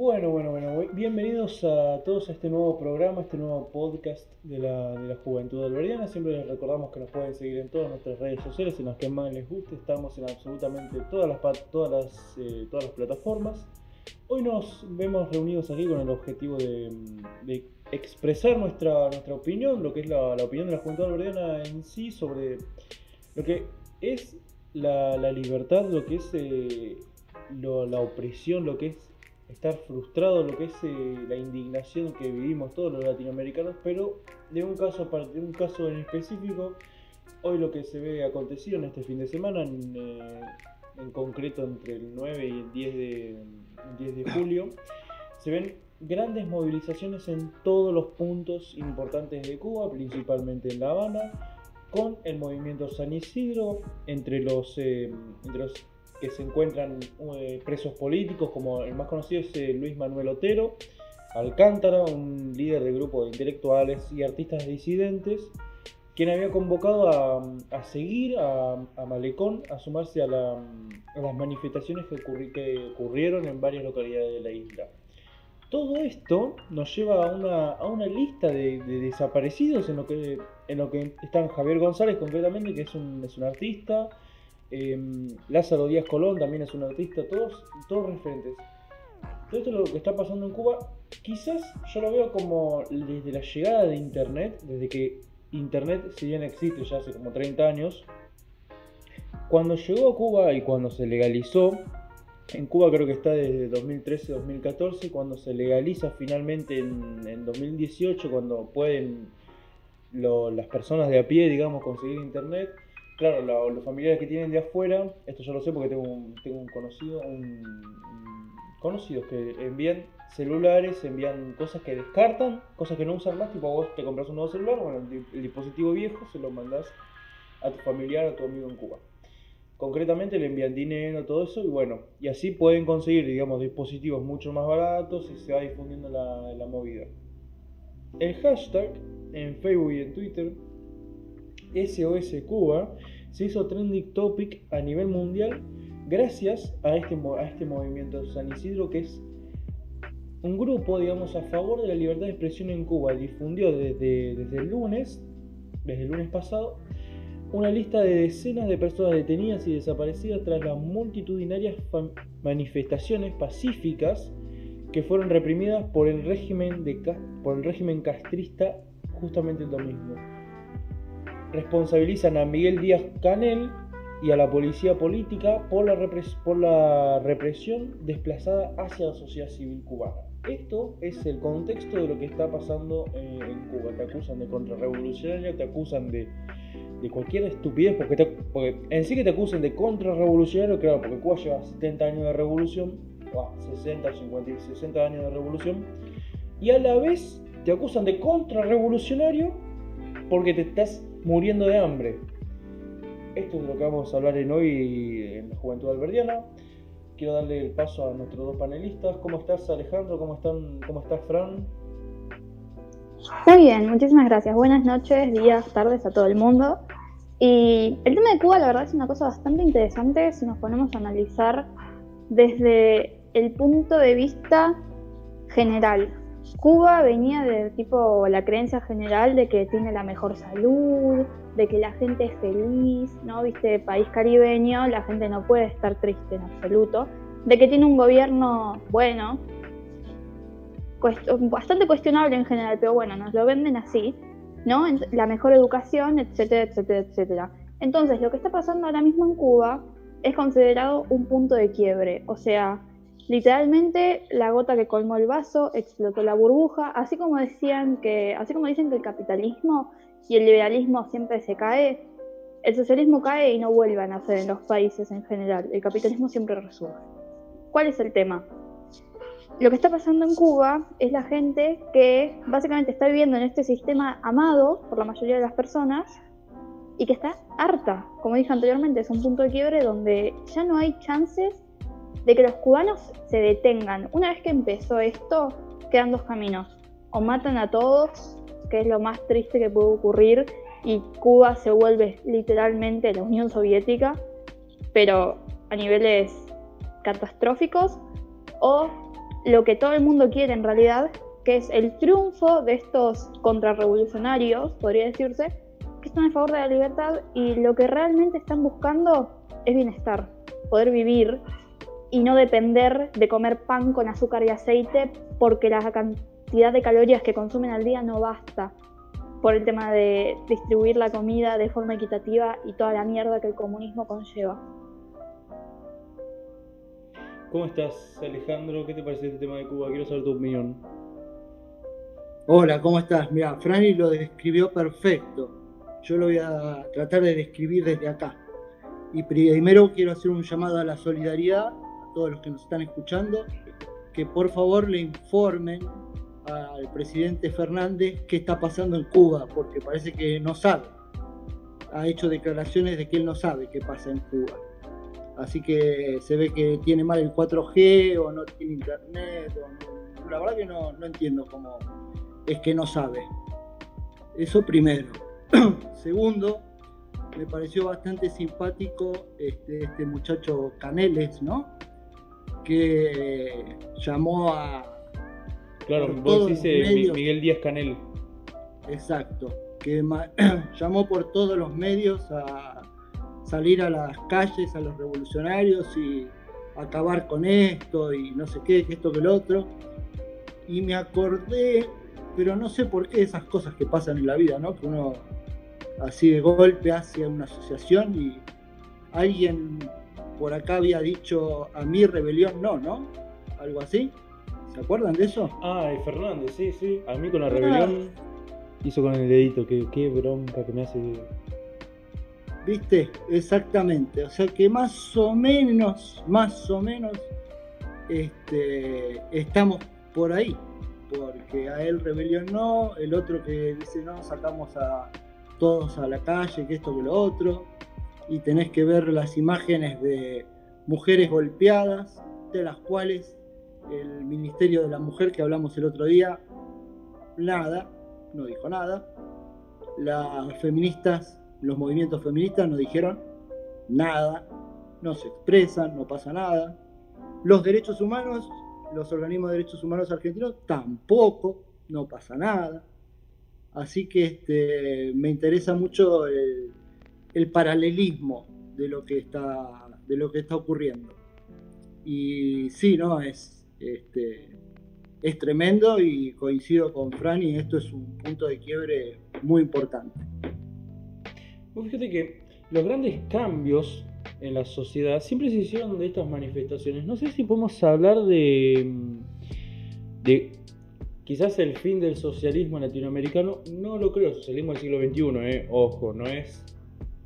Bueno, bueno, bueno, bienvenidos a todos a este nuevo programa, este nuevo podcast de la, de la Juventud Alberdiana. Siempre les recordamos que nos pueden seguir en todas nuestras redes sociales, en las que más les guste. Estamos en absolutamente todas las, todas las, eh, todas las plataformas. Hoy nos vemos reunidos aquí con el objetivo de, expresar nuestra, nuestra opinión, lo que es la, la, opinión de la Juventud Alberdiana en sí sobre lo que es la, la libertad, lo que es eh, lo, la opresión, lo que es estar frustrado, lo que es eh, la indignación que vivimos todos los latinoamericanos, pero de un caso, de un caso en específico, hoy lo que se ve acontecido en este fin de semana, en, eh, en concreto entre el 9 y el 10 de, 10 de julio, se ven grandes movilizaciones en todos los puntos importantes de Cuba, principalmente en La Habana, con el movimiento San Isidro, entre los, eh, entre los que se encuentran eh, presos políticos, como el más conocido es eh, Luis Manuel Otero, Alcántara, un líder de grupo de intelectuales y artistas disidentes, quien había convocado a, seguir a, Malecón, a sumarse a, las manifestaciones que, ocurrieron en varias localidades de la isla. Todo esto nos lleva a una, lista de, desaparecidos en lo, que, en lo que están Javier González concretamente, que es un, es un artista, Em, Lázaro Díaz Colón también es un artista, todos, todos referentes. Todo esto es lo que está pasando en Cuba, quizás yo lo veo como desde la llegada de Internet, desde que Internet, si bien existe ya hace como 30 años, cuando llegó a Cuba y cuando se legalizó, en Cuba creo que está desde 2013-2014, cuando se legaliza finalmente en, 2018, cuando pueden las personas de a pie, digamos, conseguir internet, claro, los familiares que tienen de afuera, esto yo lo sé porque tengo un, tengo un conocido, conocidos que envían celulares, envían cosas que descartan, cosas que no usan más, tipo vos te compras un nuevo celular, bueno, el, dispositivo viejo se lo mandás a tu familiar, a tu amigo en Cuba. Concretamente le envían dinero, todo eso, y bueno, y así pueden conseguir, digamos, dispositivos mucho más baratos y se va difundiendo la, la movida. El hashtag en Facebook y en Twitter SOS Cuba se hizo trending topic a nivel mundial gracias a este, a este movimiento San Isidro que es un grupo, digamos, a favor de la libertad de expresión en Cuba. Difundió desde, desde el lunes, desde el lunes pasado, una lista de decenas de personas detenidas y desaparecidas tras las multitudinarias manifestaciones pacíficas que fueron reprimidas por el régimen, de, por el régimen castrista justamente el domingo responsabilizan a Miguel Díaz Canel y a la policía política por la, por la represión desplazada hacia la sociedad civil cubana. Esto es el contexto de lo que está pasando eh, en Cuba. Te acusan de contrarrevolucionaria, te acusan de, de cualquier estupidez, porque, porque, en sí que te acusen de contrarrevolucionario, claro, porque Cuba lleva 70 años de revolución, 60, 50, 60 años de revolución, y a la vez te acusan de contrarrevolucionario porque te estás muriendo de hambre. Esto es lo que vamos a hablar en hoy en la Juventud Alberdiana. Quiero darle el paso a nuestros dos panelistas. ¿Cómo estás Alejandro? ¿Cómo, están, cómo estás Fran? Muy bien, muchísimas gracias. Buenas noches, días, tardes a todo el mundo. Y el tema de Cuba, la verdad, es una cosa bastante interesante si nos ponemos a analizar desde el punto de vista general. Cuba venía de tipo la creencia general de que tiene la mejor salud, de que la gente es feliz, ¿no? Viste, país caribeño, la gente no puede estar triste en absoluto, de que tiene un gobierno bueno, bastante cuestionable en general, pero bueno, nos lo venden así, ¿no? La mejor educación, etcétera, etcétera, etcétera. Entonces, lo que está pasando ahora mismo en Cuba es considerado un punto de quiebre, o sea, Literalmente la gota que colmó el vaso explotó la burbuja, así como decían que, así como dicen que el capitalismo y el liberalismo siempre se cae, el socialismo cae y no vuelve a nacer en los países en general. El capitalismo siempre resurge. ¿Cuál es el tema? Lo que está pasando en Cuba es la gente que básicamente está viviendo en este sistema amado por la mayoría de las personas y que está harta. Como dije anteriormente, es un punto de quiebre donde ya no hay chances de que los cubanos se detengan. Una vez que empezó esto, quedan dos caminos. O matan a todos, que es lo más triste que puede ocurrir, y Cuba se vuelve literalmente la Unión Soviética, pero a niveles catastróficos, o lo que todo el mundo quiere en realidad, que es el triunfo de estos contrarrevolucionarios, podría decirse, que están a favor de la libertad y lo que realmente están buscando es bienestar, poder vivir y no depender de comer pan con azúcar y aceite porque la cantidad de calorías que consumen al día no basta por el tema de distribuir la comida de forma equitativa y toda la mierda que el comunismo conlleva. ¿Cómo estás, Alejandro? ¿Qué te parece este tema de Cuba? Quiero saber tu opinión. Hola, ¿cómo estás? Mira, Franny lo describió perfecto. Yo lo voy a tratar de describir desde acá. Y primero quiero hacer un llamado a la solidaridad todos los que nos están escuchando, que por favor le informen al presidente Fernández qué está pasando en Cuba, porque parece que no sabe. Ha hecho declaraciones de que él no sabe qué pasa en Cuba. Así que se ve que tiene mal el 4G o no tiene internet. La verdad que no, no entiendo cómo es que no sabe. Eso primero. Segundo, me pareció bastante simpático este, este muchacho Caneles, ¿no? Que llamó a. Claro, vos dices Miguel Díaz Canel. Exacto, que llamó por todos los medios a salir a las calles, a los revolucionarios y acabar con esto y no sé qué, que esto que lo otro. Y me acordé, pero no sé por qué esas cosas que pasan en la vida, ¿no? Que uno así de golpe hacia una asociación y alguien por acá había dicho a mi rebelión no, ¿no? Algo así. ¿Se acuerdan de eso? Ah, Fernández, sí, sí. A mí con la ah. rebelión hizo con el dedito, que qué bronca que me hace. ¿Viste? Exactamente. O sea que más o menos, más o menos, este, estamos por ahí. Porque a él rebelión no, el otro que dice no, sacamos a, todos a la calle, que esto, que lo otro, y tenés que ver las imágenes de mujeres golpeadas, de las cuales el Ministerio de la Mujer que hablamos el otro día, nada, no dijo nada. Las feministas, los movimientos feministas no dijeron nada, no se expresan, no pasa nada. Los derechos humanos, los organismos de derechos humanos argentinos tampoco, no pasa nada. Así que este, me interesa mucho el, paralelismo de lo que está, de lo que está ocurriendo. Y sí, no, es, este, es tremendo y coincido con Fran y esto es un punto de quiebre muy importante. fíjate que los grandes cambios en la sociedad siempre se hicieron de estas manifestaciones. No sé si podemos hablar de, de quizás el fin del socialismo latinoamericano, no lo creo, socialismo del siglo XXI, eh, ojo, no es...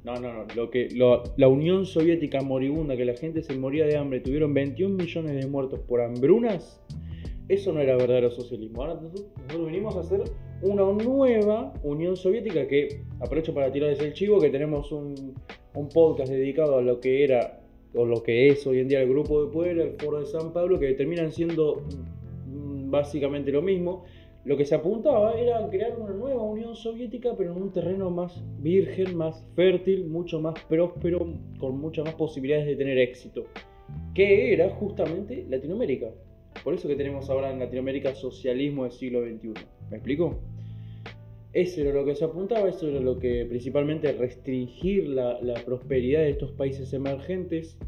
No, no, no, lo que, la Unión Soviética moribunda, que la gente se moría de hambre, tuvieron 21 millones de muertos por hambrunas, eso no era verdadero socialismo. Ahora nosotros, venimos a hacer una nueva Unión Soviética que, aprovecho para tirarles el chivo, que tenemos un, un podcast dedicado a lo que era o lo que es hoy en día el Grupo de Puebla, el Foro de San Pablo, que terminan siendo básicamente lo mismo. Lo que se apuntaba era crear una nueva Unión Soviética, pero en un terreno más virgen, más fértil, mucho más próspero, con muchas más posibilidades de tener éxito, que era justamente Latinoamérica. Por eso que tenemos ahora en Latinoamérica socialismo del siglo XXI. ¿Me explico? Eso era lo que se apuntaba, eso era lo que principalmente restringir la, prosperidad de estos países emergentes.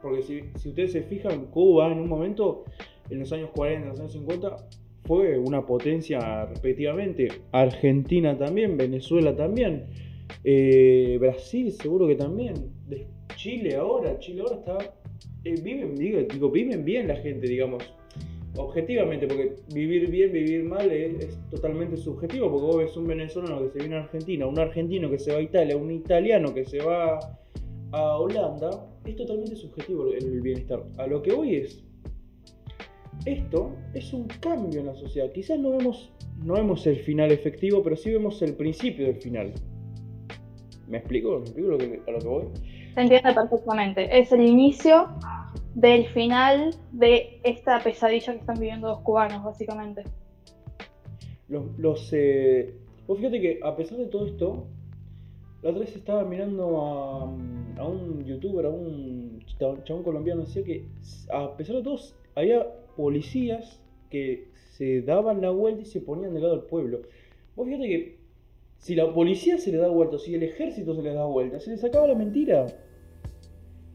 Porque si, si ustedes se fijan, Cuba en un momento en los años 40, en los años 50, fue una potencia respectivamente. Argentina también, Venezuela también, eh, Brasil seguro que también, Chile ahora, Chile ahora está, eh, viven, digo, viven bien la gente, digamos, objetivamente, porque vivir bien, vivir mal es, totalmente subjetivo, porque vos ves un venezolano que se viene a Argentina, un argentino que se va a Italia, un italiano que se va a Holanda, es totalmente subjetivo el bienestar. A lo que hoy es, esto es un cambio en la sociedad. Quizás no vemos, no vemos el final efectivo, pero sí vemos el principio del final. ¿Me explico? ¿Me explico lo que, a lo que voy? Se entiende perfectamente. Es el inicio del final de esta pesadilla que están viviendo los cubanos, básicamente. Los, los eh, fíjate que a pesar de todo esto, La otra vez estaba mirando a, a un youtuber, a un chabón colombiano, decía que a pesar de todo había policías que se daban la vuelta y se ponían del lado del pueblo. Vos fíjate que si la policía se le da vuelta, si el ejército se le da vuelta, se les acaba la mentira.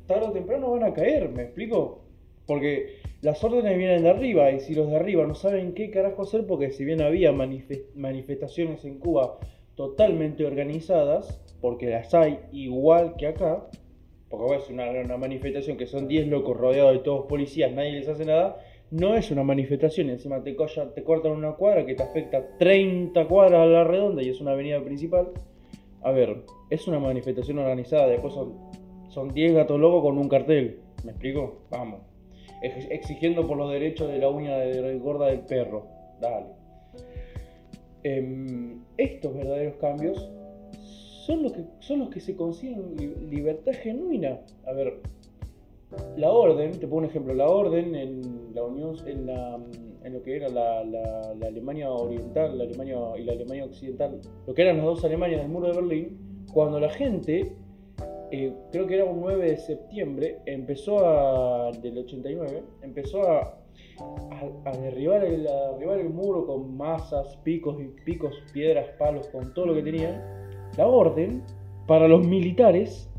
Tarde o temprano van a caer, ¿me explico? Porque las órdenes vienen de arriba y si los de arriba no saben qué carajo hacer, porque si bien había manifestaciones en Cuba totalmente organizadas, porque las hay igual que acá, porque es una, una manifestación que son 10 locos rodeados de todos policías, nadie les hace nada, no es una manifestación, encima te, te cortan una cuadra que te afecta 30 cuadras a la redonda y es una avenida principal. A ver, es una manifestación organizada, después son, son 10 gatos locos con un cartel, ¿me explico? Vamos exigiendo por los derechos de la uña de gorda del perro. Dale. Em, estos verdaderos cambios son los que, son los que se consiguen libertad genuina. A ver, la orden, te pongo un ejemplo, la orden en la Unión, en, la, en lo que era la, Alemania Oriental la Alemania y la Alemania Occidental, lo que eran las dos Alemanias del muro de Berlín, cuando la gente eh, creo que era un 9 de septiembre, empezó a, del 89, empezó a, a, derribar, el, derribar el muro con masas, picos y picos, piedras, palos, con todo lo que tenían. La orden para los militares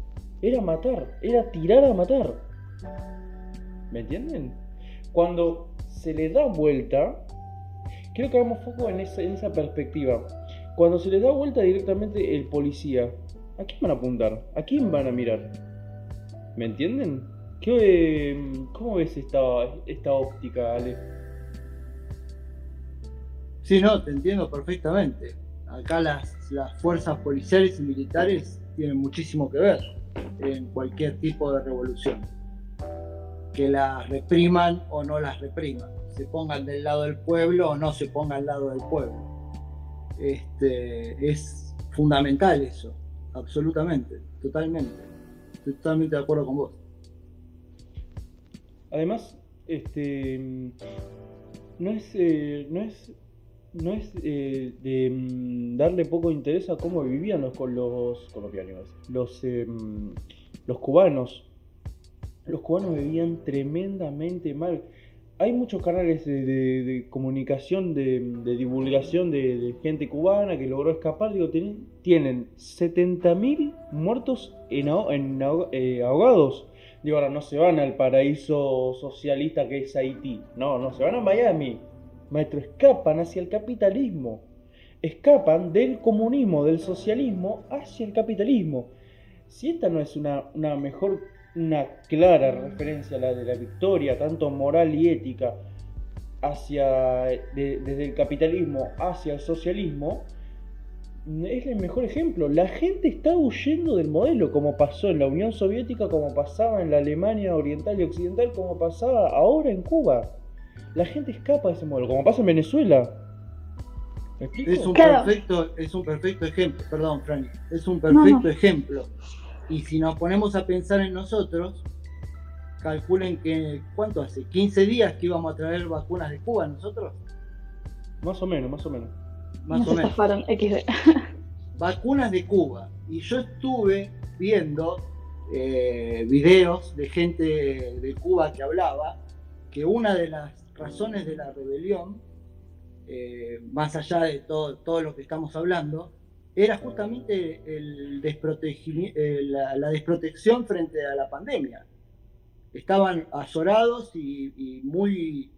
era matar, era tirar a matar. ¿Me entienden? Cuando se le da vuelta, quiero que hagamos foco en esa, perspectiva. Cuando se le da vuelta directamente el policía ¿A quién van a apuntar? ¿A quién van a mirar? ¿Me entienden? ¿Qué, ¿Cómo ves esta, esta óptica, Ale? Sí, no, te entiendo perfectamente. Acá las, las fuerzas policiales y militares tienen muchísimo que ver en cualquier tipo de revolución. Que las repriman o no las repriman. Se pongan del lado del pueblo o no se pongan al lado del pueblo. Este, es fundamental eso absolutamente, totalmente. Estoy totalmente de acuerdo con vos. Además, este no es, eh, no es, no es eh, de mm, darle poco interés a cómo vivían los, los colombianos, em, los cubanos. Los cubanos vivían tremendamente mal hay muchos canales de, comunicación, de, divulgación de, gente cubana que logró escapar. Digo, tienen, tienen 70.000 muertos en, eh, ahogados. Digo, ahora no se van al paraíso socialista que es Haití. No, no, se van a Miami. Maestro, escapan hacia el capitalismo. Escapan del comunismo, del socialismo, hacia el capitalismo. Si esta no es una mejor una clara referencia a la de la victoria, tanto moral y ética, hacia, desde el capitalismo hacia el socialismo, es el mejor ejemplo. La gente está huyendo del modelo, como pasó en la Unión Soviética, como pasaba en la Alemania Oriental y Occidental, como pasaba ahora en Cuba. La gente escapa de ese modelo, como pasa en Venezuela. Es un, perfecto, es un perfecto ejemplo, perdón, Frank, es un perfecto ejemplo y si nos ponemos a pensar en nosotros, calculen que, ¿cuánto hace? ¿15 días que íbamos a traer vacunas de Cuba nosotros? Más o menos, más o menos. Más o menos. XD. Vacunas de Cuba. Y yo estuve viendo eh, videos de gente de Cuba que hablaba que una de las razones de la rebelión, eh, más allá de todo, todo lo que estamos hablando, era justamente el eh, la, desprotección frente a la pandemia. Estaban azorados y, muy,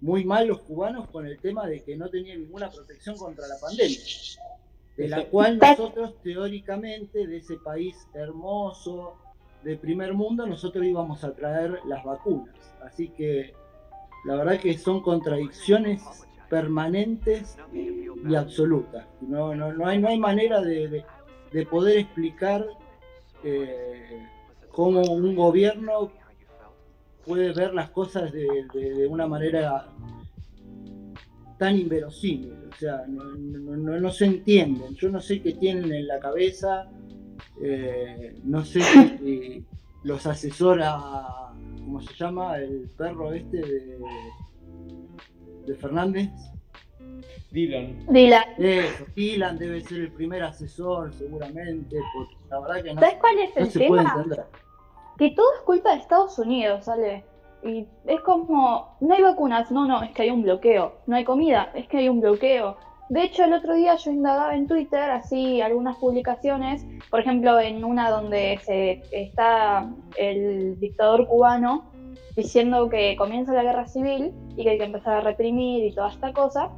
muy mal los cubanos con el tema de que no tenían ninguna protección contra la pandemia, de la cual nosotros teóricamente, de ese país hermoso, de primer mundo, nosotros íbamos a traer las vacunas. Así que la verdad que son contradicciones permanentes y absolutas. No, no, no, hay, no hay manera de, poder explicar eh, cómo un gobierno puede ver las cosas de, una manera tan inverosímil. O sea, no, se entienden. Yo no sé qué tienen en la cabeza, eh, no sé si los asesora, ¿cómo se llama? El perro este de de Fernández. Dylan. Dylan. Eso, Dylan debe ser el primer asesor, seguramente, porque la verdad que no, ¿Sabes cuál es no el se puede tema? entender. Que todo es culpa de Estados Unidos, ¿sale? Y es como, no hay vacunas, no, no, es que hay un bloqueo. No hay comida, es que hay un bloqueo. De hecho, el otro día yo indagaba en Twitter, así, algunas publicaciones, por ejemplo, en una donde se está el dictador cubano diciendo que comienza la guerra civil y que hay que empezar a reprimir y toda esta cosa.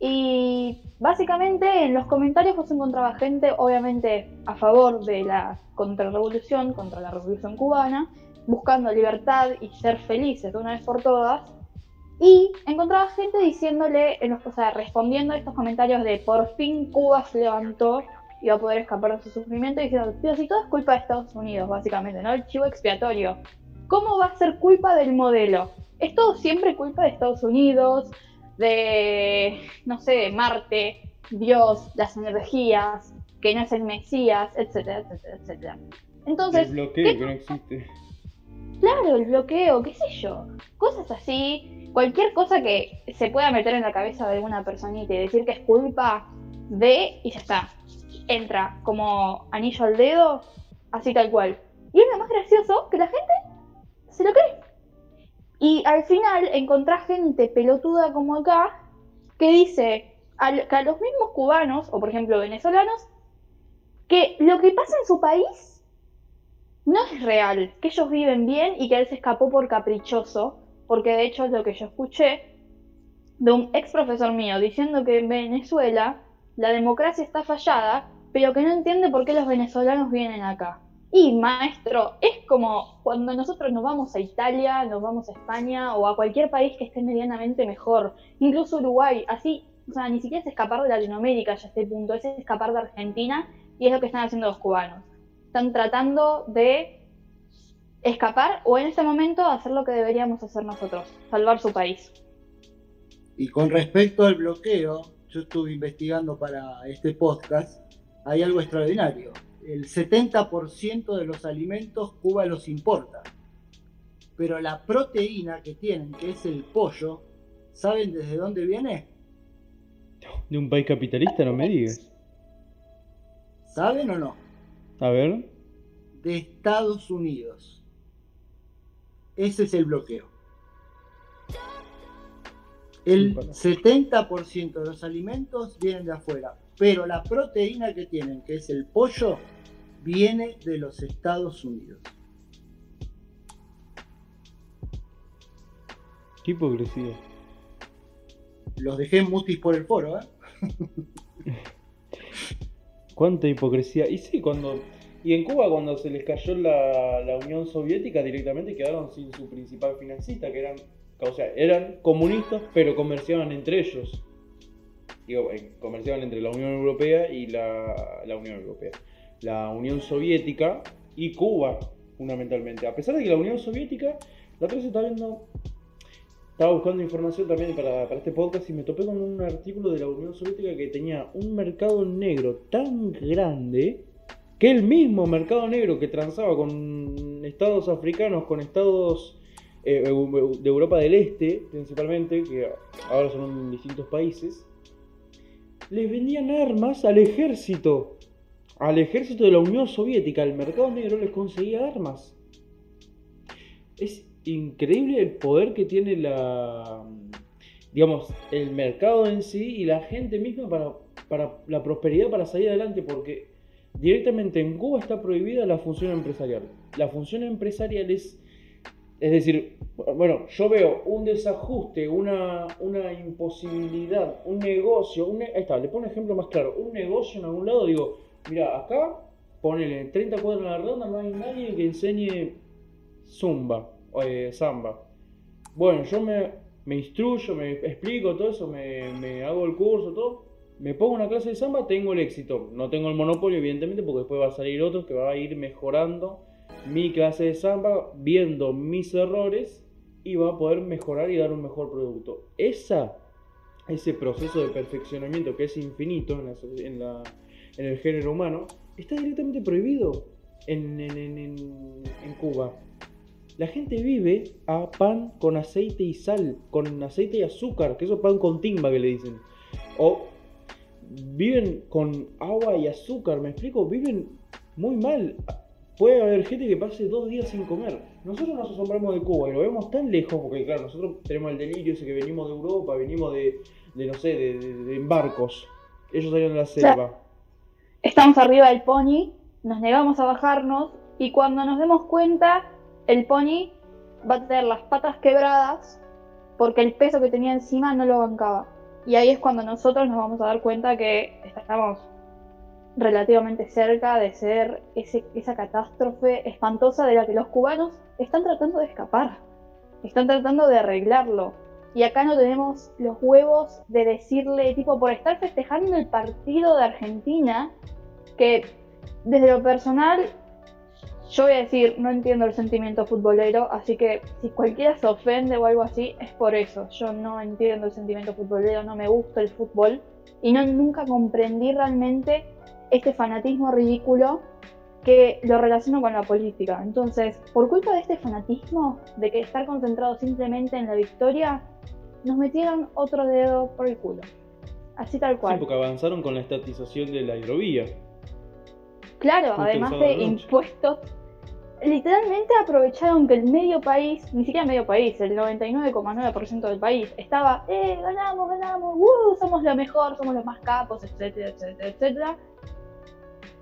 Y básicamente en los comentarios vos encontrabas gente, obviamente, a favor de la contrarrevolución, contra la revolución cubana, buscando libertad y ser felices de una vez por todas. Y encontraba gente diciéndole, en los, o sea, respondiendo a estos comentarios de por fin Cuba se levantó y va a poder escapar de su sufrimiento, diciendo, pero si todo es culpa de Estados Unidos, básicamente, ¿no? El chivo expiatorio. ¿Cómo va a ser culpa del modelo? Es todo siempre culpa de Estados Unidos, de, no sé, Marte, Dios, las energías, que no es el Mesías, etcétera, etcétera, etcétera. Entonces, el bloqueo ¿qué- que no existe. Claro, el bloqueo, qué sé yo. Cosas así, cualquier cosa que se pueda meter en la cabeza de alguna personita y decir que es culpa de y ya está. Entra como anillo al dedo, así tal cual. Y es lo más gracioso que la gente se lo cree. Y al final encontrás gente pelotuda como acá que dice que a los mismos cubanos, o por ejemplo venezolanos, que lo que pasa en su país no es real, que ellos viven bien y que él se escapó por caprichoso, porque de hecho es lo que yo escuché de un ex profesor mío diciendo que en Venezuela la democracia está fallada, pero que no entiende por qué los venezolanos vienen acá. Y maestro, es como cuando nosotros nos vamos a Italia, nos vamos a España o a cualquier país que esté medianamente mejor, incluso Uruguay, así, o sea, ni siquiera es escapar de Latinoamérica ya a este punto, es escapar de Argentina y es lo que están haciendo los cubanos están tratando de escapar o en este momento hacer lo que deberíamos hacer nosotros, salvar su país. Y con respecto al bloqueo, yo estuve investigando para este podcast, hay algo extraordinario. El 70% de los alimentos Cuba los importa. Pero la proteína que tienen, que es el pollo, ¿saben desde dónde viene? De un país capitalista, no me digas. ¿Saben o no? A ver. De Estados Unidos. Ese es el bloqueo. El 70% de los alimentos vienen de afuera, pero la proteína que tienen, que es el pollo, viene de los Estados Unidos. Qué hipocresía. Los dejé en mutis por el foro, ¿eh? Cuánta hipocresía. Y sí, cuando. Y en Cuba, cuando se les cayó la, la Unión Soviética, directamente quedaron sin su principal financista, que eran. O sea, eran comunistas, pero comerciaban entre ellos. Digo, eh, comerciaban entre la Unión Europea y la, la Unión Europea. La Unión Soviética y Cuba, fundamentalmente. A pesar de que la Unión Soviética, la otra vez estaba viendo. Estaba buscando información también para, para este podcast y me topé con un artículo de la Unión Soviética que tenía un mercado negro tan grande que el mismo mercado negro que transaba con estados africanos, con estados eh, de Europa del Este principalmente, que ahora son distintos países, les vendían armas al ejército. Al ejército de la Unión Soviética, el mercado negro les conseguía armas. Es increíble el poder que tiene la, digamos, el mercado en sí y la gente misma para, para la prosperidad, para salir adelante, porque directamente en Cuba está prohibida la función empresarial. La función empresarial es, es decir, bueno, yo veo un desajuste, una, una imposibilidad, un negocio, ahí está, le pongo un ejemplo más claro, un negocio en algún lado, digo, mira, acá, ponele 30 cuadras en la redonda, no hay nadie que enseñe zumba, o eh, samba. Bueno, yo me, me instruyo, me explico todo eso, me, me hago el curso, todo. Me pongo una clase de samba, tengo el éxito. No tengo el monopolio, evidentemente, porque después va a salir otro que va a ir mejorando mi clase de samba, viendo mis errores y va a poder mejorar y dar un mejor producto. Esa, ese proceso de perfeccionamiento que es infinito en, la en la- en el género humano, está directamente prohibido en, en- en- en- en Cuba. La gente vive a pan con aceite y sal, con aceite y azúcar, que eso es pan con timba que le dicen. O viven con agua y azúcar, ¿me explico? Viven muy mal. Puede haber gente que pase dos días sin comer. Nosotros nos asombramos de Cuba y lo vemos tan lejos, porque claro, nosotros tenemos el delirio ese que venimos de Europa, venimos de, de no sé, de, de, de barcos. Ellos salieron de la selva. Estamos arriba del pony, nos negamos a bajarnos y cuando nos demos cuenta, el pony va a tener las patas quebradas porque el peso que tenía encima no lo bancaba. Y ahí es cuando nosotros nos vamos a dar cuenta que estamos relativamente cerca de ser ese, esa catástrofe espantosa de la que los cubanos están tratando de escapar, están tratando de arreglarlo. Y acá no tenemos los huevos de decirle, tipo, por estar festejando el partido de Argentina, que desde lo personal, yo voy a decir, no entiendo el sentimiento futbolero, así que si cualquiera se ofende o algo así, es por eso. Yo no entiendo el sentimiento futbolero, no me gusta el fútbol y no nunca comprendí realmente este fanatismo ridículo que lo relaciono con la política. Entonces, por culpa de este fanatismo, de que estar concentrado simplemente en la victoria, nos metieron otro dedo por el culo. Así tal cual. Sí, porque avanzaron con la estatización de la hidrovía. Claro, Justo además de noche. impuestos. Literalmente aprovecharon que el medio país, ni siquiera el medio país, el 99,9% del país, estaba, eh, ganamos, ganamos, uh, somos lo mejor, somos los más capos, etcétera, etcétera, etcétera.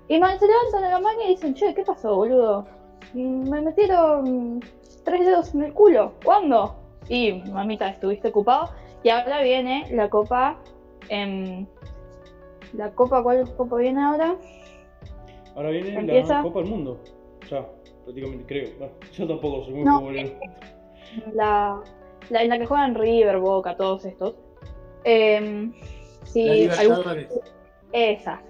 Y man- se levantan a la mano y dicen, che, ¿qué pasó, boludo? Mm, Me metieron tres dedos en el culo, ¿cuándo? Y mamita, estuviste ocupado. Y ahora viene la copa, em, la copa, ¿cuál copa viene ahora? Ahora viene Empieza. la Copa del Mundo. Ya, prácticamente creo. Yo tampoco soy muy No, futbolero. la, la en la que juegan River, Boca, todos estos. Em, La si algún- Libertadores. esa.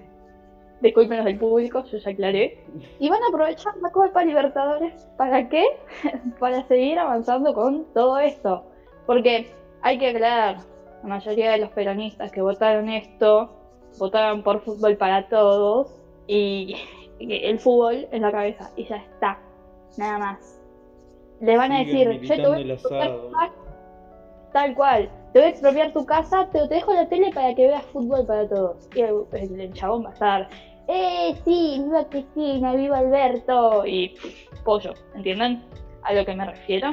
Discúlpenos del público, yo ya aclaré. Y van a aprovechar la Copa Libertadores. ¿Para qué? Para seguir avanzando con todo esto. Porque hay que aclarar, la mayoría de los peronistas que votaron esto, votaron por fútbol para todos. Y el fútbol en la cabeza. Y ya está. Nada más. Le van a decir, yo te voy militando el a expropiar asado. tu casa", Tal cual. Te voy a expropiar tu casa, pero te dejo la tele para que veas fútbol para todos. Y el, el- chabón va a estar, ¡eh, sí! ¡Viva Cristina! ¡Viva Alberto! Y pollo, ¿entienden? A lo que me refiero.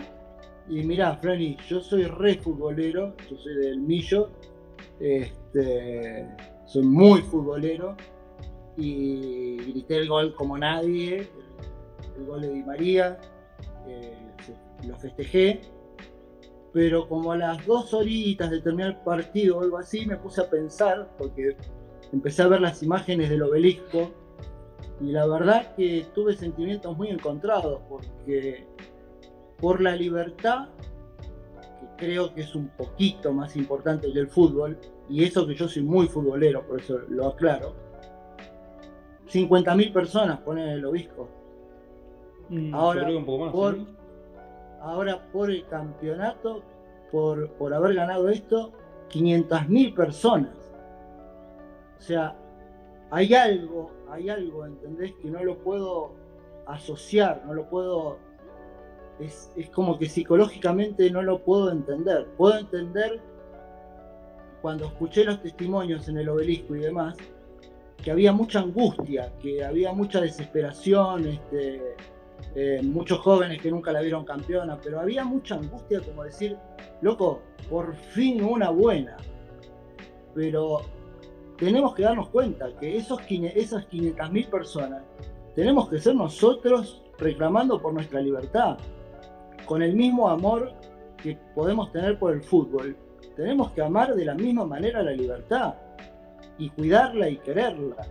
Y mirá, Franny, yo soy re futbolero, yo soy del Millo, este, soy muy futbolero y grité el gol como nadie, el, gol de Di María, eh, lo festejé, pero como a las dos horitas de terminar el partido o algo así me puse a pensar, porque empecé a ver las imágenes del obelisco y la verdad que tuve sentimientos muy encontrados, porque por la libertad, que creo que es un poquito más importante que el fútbol, y eso que yo soy muy futbolero, por eso lo aclaro, 50.000 personas ponen el obispo. Mm, Ahora, un poco más. por- ¿sí? Ahora por el campeonato, por, por haber ganado esto, 500.000 personas. O sea, hay algo, hay algo, ¿entendés? Que no lo puedo asociar, no lo puedo... Es, es como que psicológicamente no lo puedo entender. Puedo entender cuando escuché los testimonios en el obelisco y demás, que había mucha angustia, que había mucha desesperación, este, eh, muchos jóvenes que nunca la vieron campeona, pero había mucha angustia como decir, loco, por fin una buena. Pero tenemos que darnos cuenta que esos, esas 500.000 personas tenemos que ser nosotros reclamando por nuestra libertad, con el mismo amor que podemos tener por el fútbol. Tenemos que amar de la misma manera la libertad y cuidarla y quererla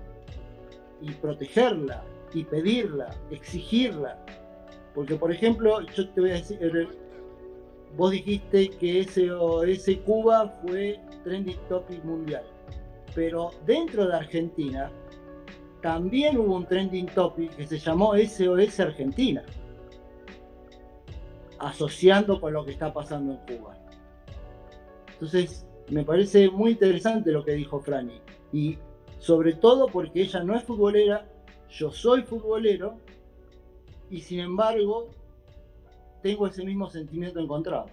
y protegerla y pedirla, exigirla. Porque, por ejemplo, yo te voy a decir, vos dijiste que ese Cuba fue trending topic mundial, pero dentro de Argentina también hubo un trending topic que se llamó SOS Argentina, asociando con lo que está pasando en Cuba. Entonces, me parece muy interesante lo que dijo Franny, y sobre todo porque ella no es futbolera, yo soy futbolero, y sin embargo tengo ese mismo sentimiento encontrado.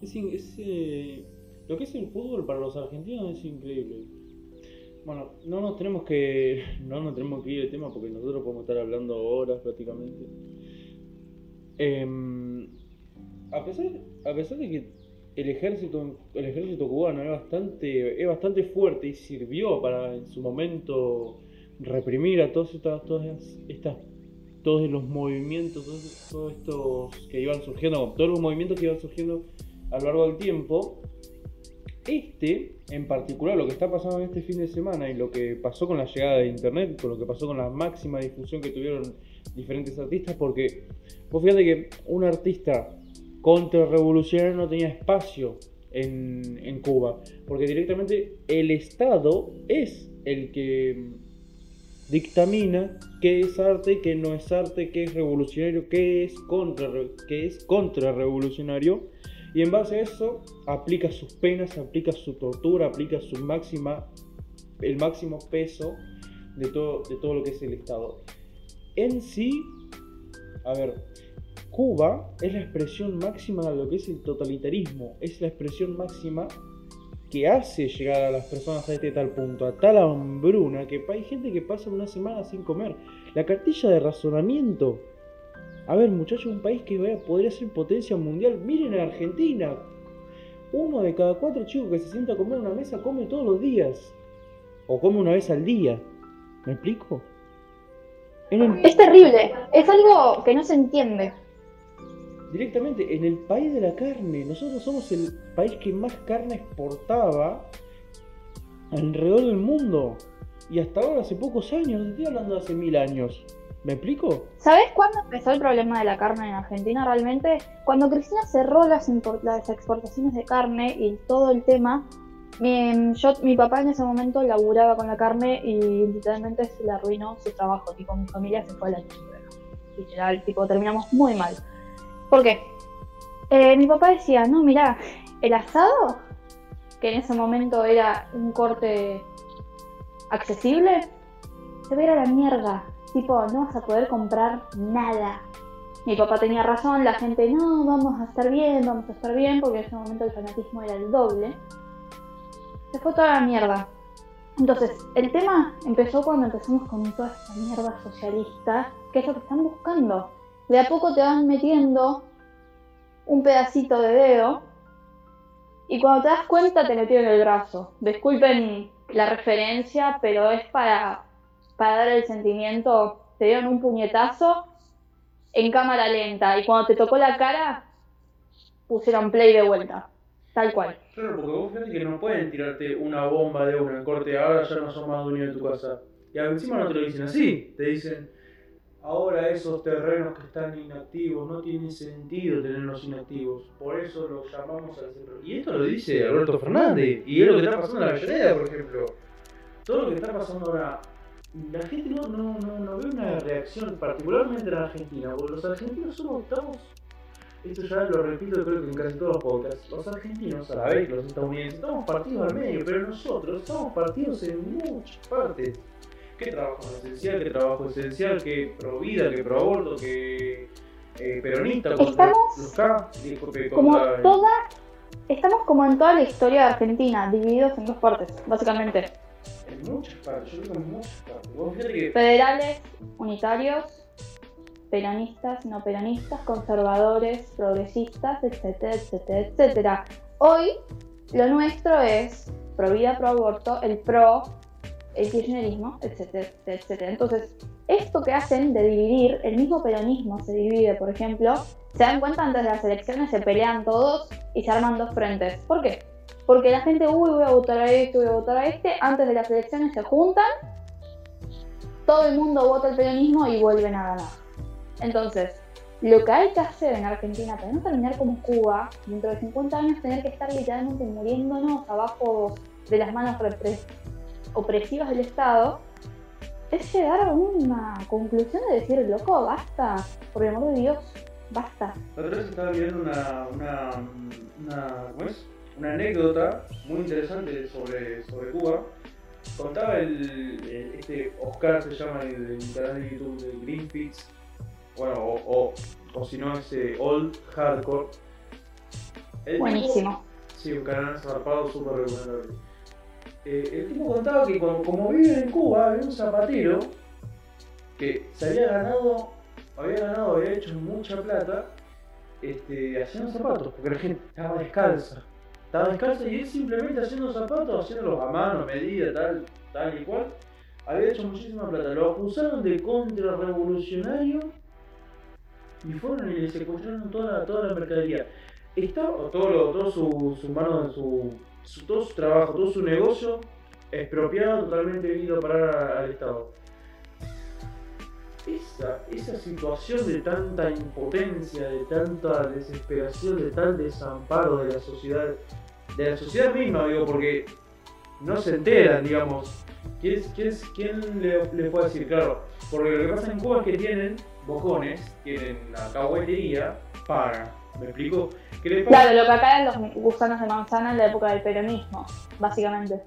Es, eh, lo que es el fútbol para los argentinos es increíble. Bueno, no nos tenemos que no nos tenemos que ir del tema porque nosotros podemos estar hablando horas prácticamente. Em, a pesar a pesar de que el ejército el ejército cubano es bastante es bastante fuerte y sirvió para en su momento reprimir a todas estas todas estas todos los movimientos todos, todos estos que iban surgiendo todos los movimientos que iban surgiendo a lo largo del tiempo. Este, en particular, lo que está pasando en este fin de semana y lo que pasó con la llegada de internet, con lo que pasó con la máxima difusión que tuvieron diferentes artistas, porque vos fíjate que un artista contrarrevolucionario no tenía espacio en, en Cuba, porque directamente el Estado es el que dictamina qué es arte, qué no es arte, qué es revolucionario, qué es contra, qué es contrarrevolucionario. Y en base a eso aplica sus penas, aplica su tortura, aplica su máxima, el máximo peso de todo, de todo lo que es el Estado. En sí, a ver, Cuba es la expresión máxima de lo que es el totalitarismo, es la expresión máxima que hace llegar a las personas a este tal punto, a tal hambruna, que hay gente que pasa una semana sin comer. La cartilla de razonamiento a ver, muchachos, un país que podría ser potencia mundial. Miren a Argentina. Uno de cada cuatro chicos que se sienta a comer una mesa come todos los días. O come una vez al día. ¿Me explico? Es terrible, es algo que no se entiende. Directamente en el país de la carne. Nosotros somos el país que más carne exportaba alrededor del mundo. Y hasta ahora, hace pocos años, no estoy hablando de hace mil años. ¿Me explico? ¿Sabes cuándo empezó el problema de la carne en Argentina realmente? Cuando Cristina cerró las, exportaciones de carne y todo el tema. Mi, yo, mi papá en ese momento laburaba con la carne y literalmente se le arruinó su trabajo. Tipo, mi familia se fue a la quiebra. Literal, tipo, terminamos muy mal. ¿Por qué? Eh, mi papá decía, no, mira, el asado, que en ese momento era un corte accesible, se ir a la mierda. Tipo, no vas a poder comprar nada. Mi papá tenía razón, la gente, no, vamos a estar bien, vamos a estar bien, porque en ese momento el fanatismo era el doble. Se fue toda la mierda. Entonces, el tema empezó cuando empezamos con toda esta mierda socialista, que es lo que están buscando. De a poco te van metiendo un pedacito de dedo y cuando te das cuenta te metieron el brazo. Disculpen la referencia, pero es para, para dar el sentimiento. Te dieron un puñetazo en cámara lenta y cuando te tocó la cara pusieron play de vuelta. Tal cual. Claro, porque vos fíjate que no pueden tirarte una bomba de una en corte, ahora ya no sos más dueño de tu casa. Y encima no te lo dicen así, te dicen, ahora esos terrenos que están inactivos, no tiene sentido tenerlos inactivos, por eso los llamamos al centro. Y esto lo dice Alberto Fernández, y es lo que está pasando en la Avellaneda, por ejemplo. Todo lo que está pasando ahora, la gente no, no, no, no ve una reacción, particularmente en Argentina, porque los argentinos somos, estamos esto ya lo repito creo que en casi todos los podcasts, los argentinos, a la vez que los estadounidenses, estamos partidos al medio, pero nosotros estamos partidos en muchas partes. ¿Qué trabajo no esencial? ¿Qué trabajo esencial? ¿Qué pro vida? ¿Qué pro aborto? ¿Qué eh, peronista? contra Estamos los K? Disculpe, Como toda. Estamos como en toda la historia de Argentina, divididos en dos partes, básicamente. En muchas partes, yo creo que en muchas partes. Que Federales, unitarios, peronistas, no peronistas, conservadores, progresistas, etcétera, etcétera, etcétera. Hoy lo nuestro es pro vida, pro aborto, el pro, el kirchnerismo, etcétera, etcétera. Entonces, esto que hacen de dividir, el mismo peronismo se divide, por ejemplo, se dan cuenta antes de las elecciones se pelean todos y se arman dos frentes. ¿Por qué? Porque la gente, uy, voy a votar a este, voy a votar a este, antes de las elecciones se juntan todo el mundo vota el peronismo y vuelven a ganar. Entonces, lo que hay que hacer en Argentina para no terminar como Cuba, dentro de 50 años tener que estar literalmente muriéndonos abajo de las manos repre- opresivas del Estado, es llegar a una conclusión de decir, loco, basta, por el amor de Dios, basta. La otra vez estaba viendo una, una, una, ¿cómo es? una anécdota muy interesante sobre, sobre Cuba, contaba el, el- este Oscar se llama el, el canal de YouTube de Greenpeace, bueno, o, o, o si no es eh, Old Hardcore. El tipo- Buenísimo. Sí, un canal zarpado súper recomendable. Eh, el tipo contaba que como, como vive en Cuba, había un zapatero que se había ganado, había ganado, había hecho mucha plata este, haciendo zapatos, porque la gente estaba descalza. Estaba descalza y él simplemente haciendo zapatos, haciéndolos a mano, medida, tal, tal y cual. Había hecho muchísima plata. Lo acusaron de contrarrevolucionario y fueron y le secuestraron toda toda la mercadería. Estaba todo, todo su, su mano, su, su- todo su trabajo, todo su negocio expropiado, totalmente ido a parar al Estado. Esa, esa situación de tanta impotencia, de tanta desesperación, de tal desamparo de la sociedad, de la sociedad misma, digo, porque no se enteran, digamos. ¿Quién, quién, quién le, puede decir? Claro, porque lo que pasa en Cuba es que tienen bocones, tienen la cahuetería, pagan. ¿Me explico? Que Claro, lo que acá eran los gusanos de manzana en la época del peronismo, básicamente.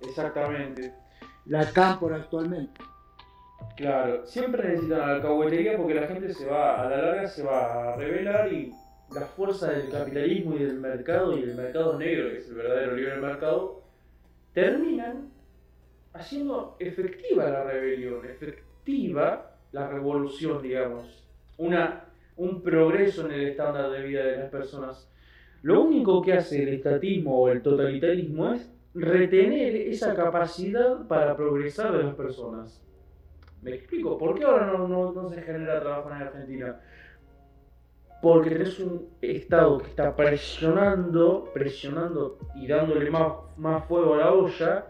Exactamente. La Cámpora actualmente. Claro, siempre necesitan a la cahuetería porque la gente se va, a la larga se va a rebelar y la fuerza del capitalismo y del mercado y del mercado negro, que es el verdadero libre mercado, terminan haciendo efectiva la rebelión, efectiva la revolución, digamos, una, un progreso en el estándar de vida de las personas. Lo único que hace el estatismo o el totalitarismo es retener esa capacidad para progresar de las personas. ¿Me explico? ¿Por qué ahora no, se genera trabajo en Argentina? Porque tenés un Estado que está presionando, presionando y dándole más, más fuego a la olla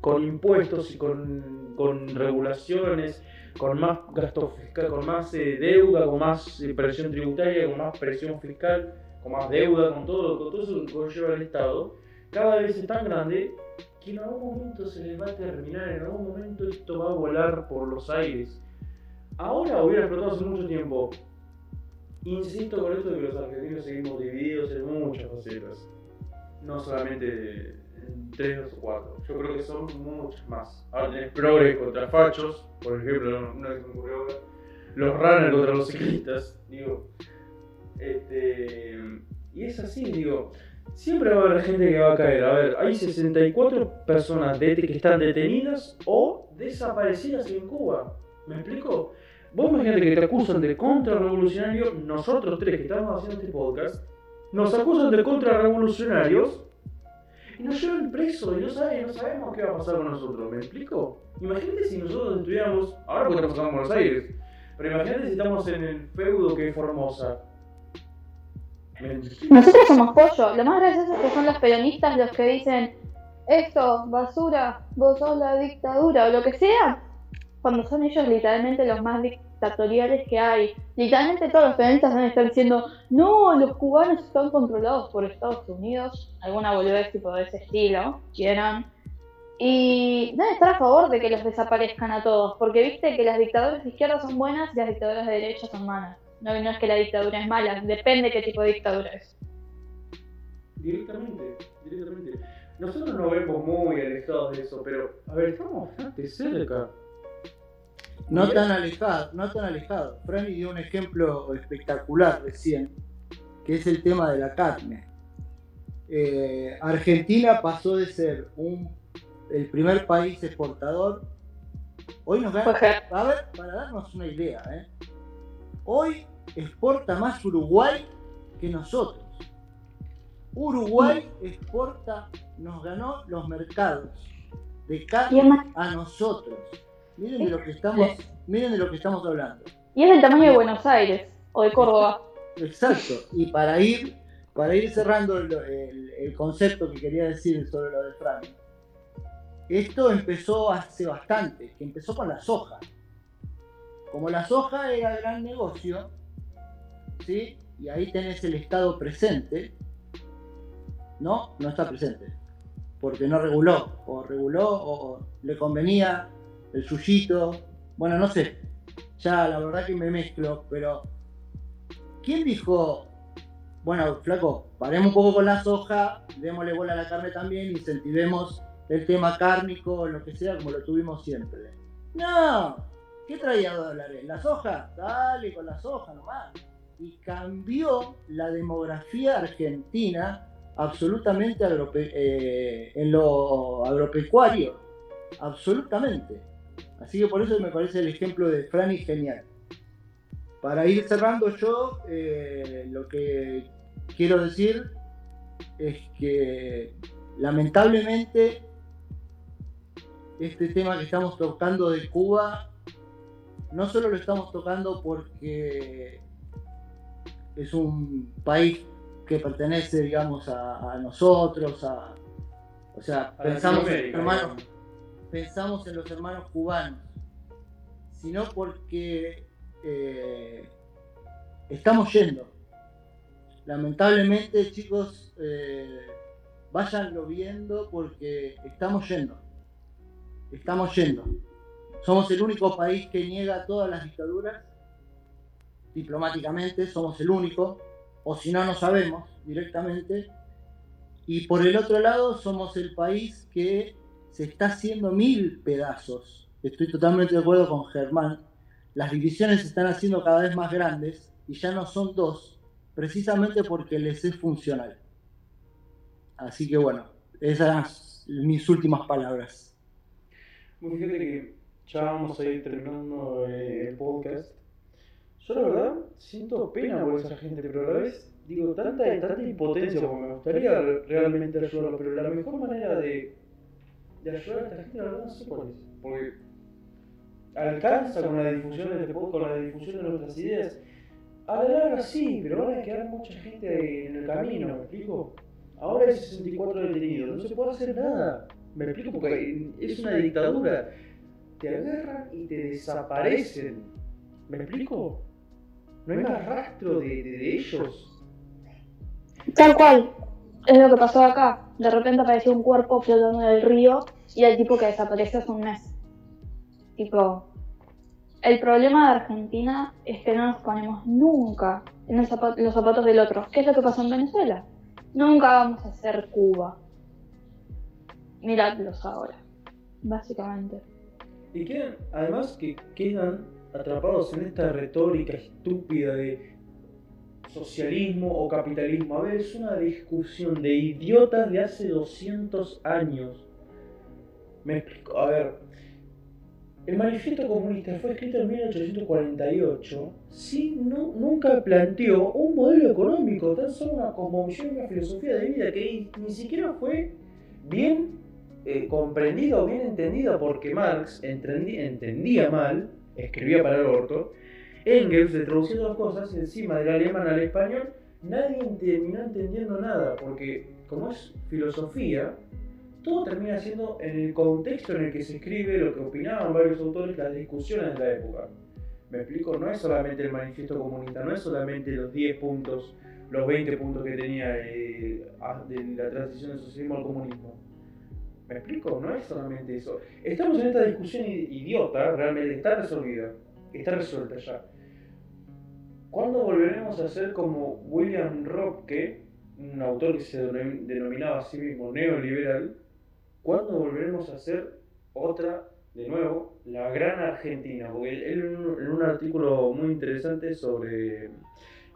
con impuestos y con, con regulaciones, con más gasto fiscal, con más eh, deuda, con más eh, presión tributaria, con más presión fiscal, con más deuda, con todo, con todo eso que conlleva el Estado, cada vez es tan grande que en algún momento se les va a terminar, en algún momento esto va a volar por los aires. Ahora hubiera explotado hace mucho tiempo. Insisto con esto de que los argentinos seguimos divididos en muchas facetas. No solamente en tres o cuatro. Yo creo que son muchas más. Ahora tenés progres contra fachos, por ejemplo, una que me ocurrió. Los runners contra los ciclistas, digo. Este, y es así, digo. Siempre va a haber gente que va a caer. A ver, hay 64 personas de- que están detenidas o desaparecidas en Cuba. ¿Me explico? Vos imagínate que te acusan de contrarrevolucionario, nosotros tres que estamos haciendo este podcast, nos acusan de contrarrevolucionarios y nos llevan presos y no, sabe- no sabemos qué va a pasar con nosotros. ¿Me explico? Imagínate si nosotros estuviéramos, ahora porque estamos en Buenos Aires, pero imagínate si estamos en el feudo que es Formosa. Nosotros somos pollo. Lo más gracioso es que son los peronistas los que dicen esto, basura, vos sos la dictadura o lo que sea, cuando son ellos literalmente los más dictatoriales que hay. Literalmente todos los peronistas van a estar diciendo, no, los cubanos están controlados por Estados Unidos, alguna boludez tipo de ese estilo, quieran. Y deben estar a favor de que los desaparezcan a todos, porque viste que las dictaduras de izquierda son buenas y las dictaduras de derecha son malas. No, no es que la dictadura es mala, depende qué tipo de dictadura es. Directamente, directamente. Nosotros nos vemos muy alejados de eso, pero, a ver, estamos bastante cerca. No tan alejado, no tan alejado. Franny dio un ejemplo espectacular recién, que es el tema de la carne. Eh, Argentina pasó de ser un, el primer país exportador. Hoy nos gana, a ver, para darnos una idea, ¿eh? hoy exporta más Uruguay que nosotros. Uruguay exporta, nos ganó los mercados de carne a nosotros. Miren de lo que estamos, miren de lo que estamos hablando. y es del tamaño de Buenos Aires o de Córdoba. Exacto. Y para ir, para ir cerrando el, el- el concepto que quería decir sobre lo de Frank, esto empezó hace bastante, que empezó con la soja. Como la soja era gran negocio, ¿sí? Y ahí tenés el Estado presente, ¿no? No está presente. Porque no reguló. O reguló o le convenía el suyito. Bueno, no sé. Ya la verdad que me mezclo, pero ¿quién dijo, bueno, flaco, paremos un poco con la soja, démosle bola a la carne también, incentivemos el tema cárnico, lo que sea, como lo tuvimos siempre. No, ¿qué traía dólares? ¿Las hojas? Dale con las hojas nomás. Y cambió la demografía argentina absolutamente eh, en lo agropecuario. Absolutamente. Así que por eso me parece el ejemplo de Franny genial. Para ir cerrando yo, eh, lo que quiero decir es que lamentablemente este tema que estamos tocando de Cuba, no solo lo estamos tocando porque es un país que pertenece, digamos, a, nosotros, a, o sea, pensamos, hermanos, pensamos en los hermanos cubanos, sino porque eh, estamos yendo. Lamentablemente, chicos, eh, váyanlo viendo porque estamos yendo. Estamos yendo. Somos el único país que niega todas las dictaduras. Diplomáticamente somos el único. O si no, no sabemos directamente. Y por el otro lado, somos el país que se está haciendo mil pedazos. Estoy totalmente de acuerdo con Germán. Las divisiones se están haciendo cada vez más grandes y ya no son dos, precisamente porque les es funcional. Así que bueno, esas son mis últimas palabras. fíjate que ya vamos a ir terminando eh, el podcast. Yo la verdad siento pena por esa gente, pero a la vez digo tanta, tanta impotencia como me gustaría realmente ayudarlo, pero la mejor manera de de ayudar a esta gente, la verdad no sé cuál es. Porque alcanza con la difusión de este podcast, con la difusión de nuestras ideas. A la larga sí, pero van a quedar mucha gente en el camino, ¿me explico? Ahora hay 64 detenidos, no se puede hacer nada. ¿Me explico? Porque es una dictadura. Te agarran y te desaparecen. ¿Me explico? No hay más rastro de, de ellos. Tal cual. Es lo que pasó acá. De repente apareció un cuerpo flotando en el río y el tipo que desapareció hace un mes. Tipo, el problema de Argentina es que no nos ponemos nunca en los zapatos del otro. ¿Qué es lo que pasó en Venezuela? Nunca vamos a ser Cuba. Miradlos ahora, básicamente. Y quedan, además que quedan atrapados en esta retórica estúpida de socialismo o capitalismo. A ver, es una discusión de idiotas de hace 200 años. Me explico, a ver. El manifiesto comunista fue escrito en 1848, sí, no, nunca planteó un modelo económico, tan solo una cosmovisión, una filosofía de vida que ni siquiera fue bien eh, comprendida o bien entendida porque Marx entendía mal, escribía para el orto, Engels, de traducir las cosas encima del alemán al español, nadie terminó entendiendo nada, porque como es filosofía, todo termina siendo en el contexto en el que se escribe, lo que opinaban varios autores, las discusiones de la época. Me explico, no es solamente el manifiesto comunista, no es solamente los 10 puntos, los 20 puntos que tenía eh, de la transición del socialismo al comunismo. ¿Me explico? No es solamente eso. Estamos en esta discusión idiota, realmente está resolvida, está resuelta ya. ¿Cuándo volveremos a ser como William Robke, un autor que se denominaba a sí mismo neoliberal? ¿Cuándo volveremos a ser otra, de nuevo, la gran Argentina? Porque él en un artículo muy interesante sobre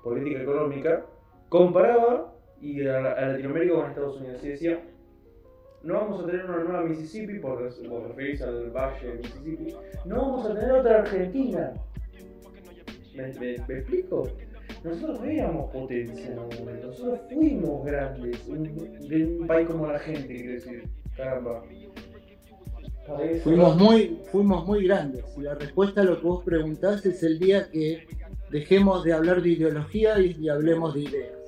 política económica comparaba y a, Latinoamérica con Estados Unidos y decía no vamos a tener una nueva Mississippi, por, por referirse al valle de Mississippi, no vamos a tener otra Argentina. ¿Me, explico? Nosotros éramos potencia en algún momento, nosotros fuimos grandes, de un país como la gente, quiero decir, caramba. Fuimos muy, fuimos muy grandes. Y la respuesta a lo que vos preguntás es el día que dejemos de hablar de ideología y, hablemos de ideas.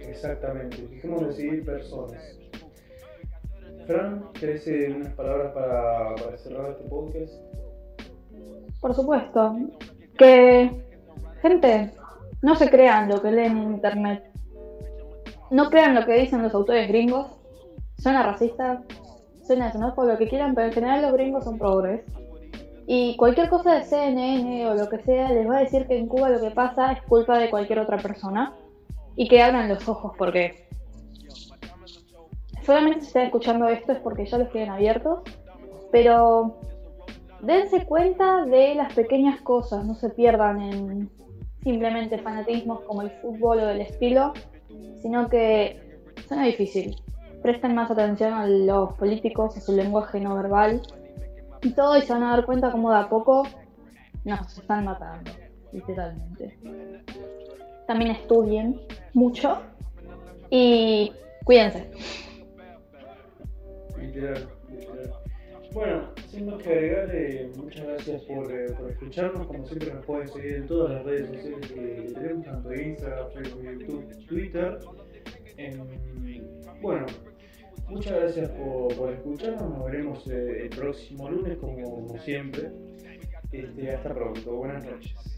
Exactamente, dejemos de seguir personas. Fran, ¿querés decir unas palabras para, para cerrar este podcast? Por supuesto. Que Gente, no se crean lo que leen en internet. No crean lo que dicen los autores gringos. Suena racista, suena xenófobo, lo que quieran, pero en general los gringos son progres. Y cualquier cosa de CNN o lo que sea les va a decir que en Cuba lo que pasa es culpa de cualquier otra persona. Y que abran los ojos porque solamente si están escuchando esto es porque ya los tienen abiertos, pero dense cuenta de las pequeñas cosas, no se pierdan en simplemente fanatismos como el fútbol o del estilo, sino que suena difícil. Presten más atención a los políticos, a su lenguaje no verbal y todo y se van a dar cuenta cómo de a poco nos están matando, literalmente. También estudien mucho y cuídense. Bueno, sin más que agregar, eh, muchas gracias por, eh, por escucharnos. Como siempre, nos pueden seguir en todas las redes sociales que tenemos, tanto de Instagram, Facebook, YouTube, Twitter. Em, bueno, muchas gracias por, por escucharnos. Nos veremos eh, el próximo lunes, como, como siempre. Este, hasta pronto. Buenas noches.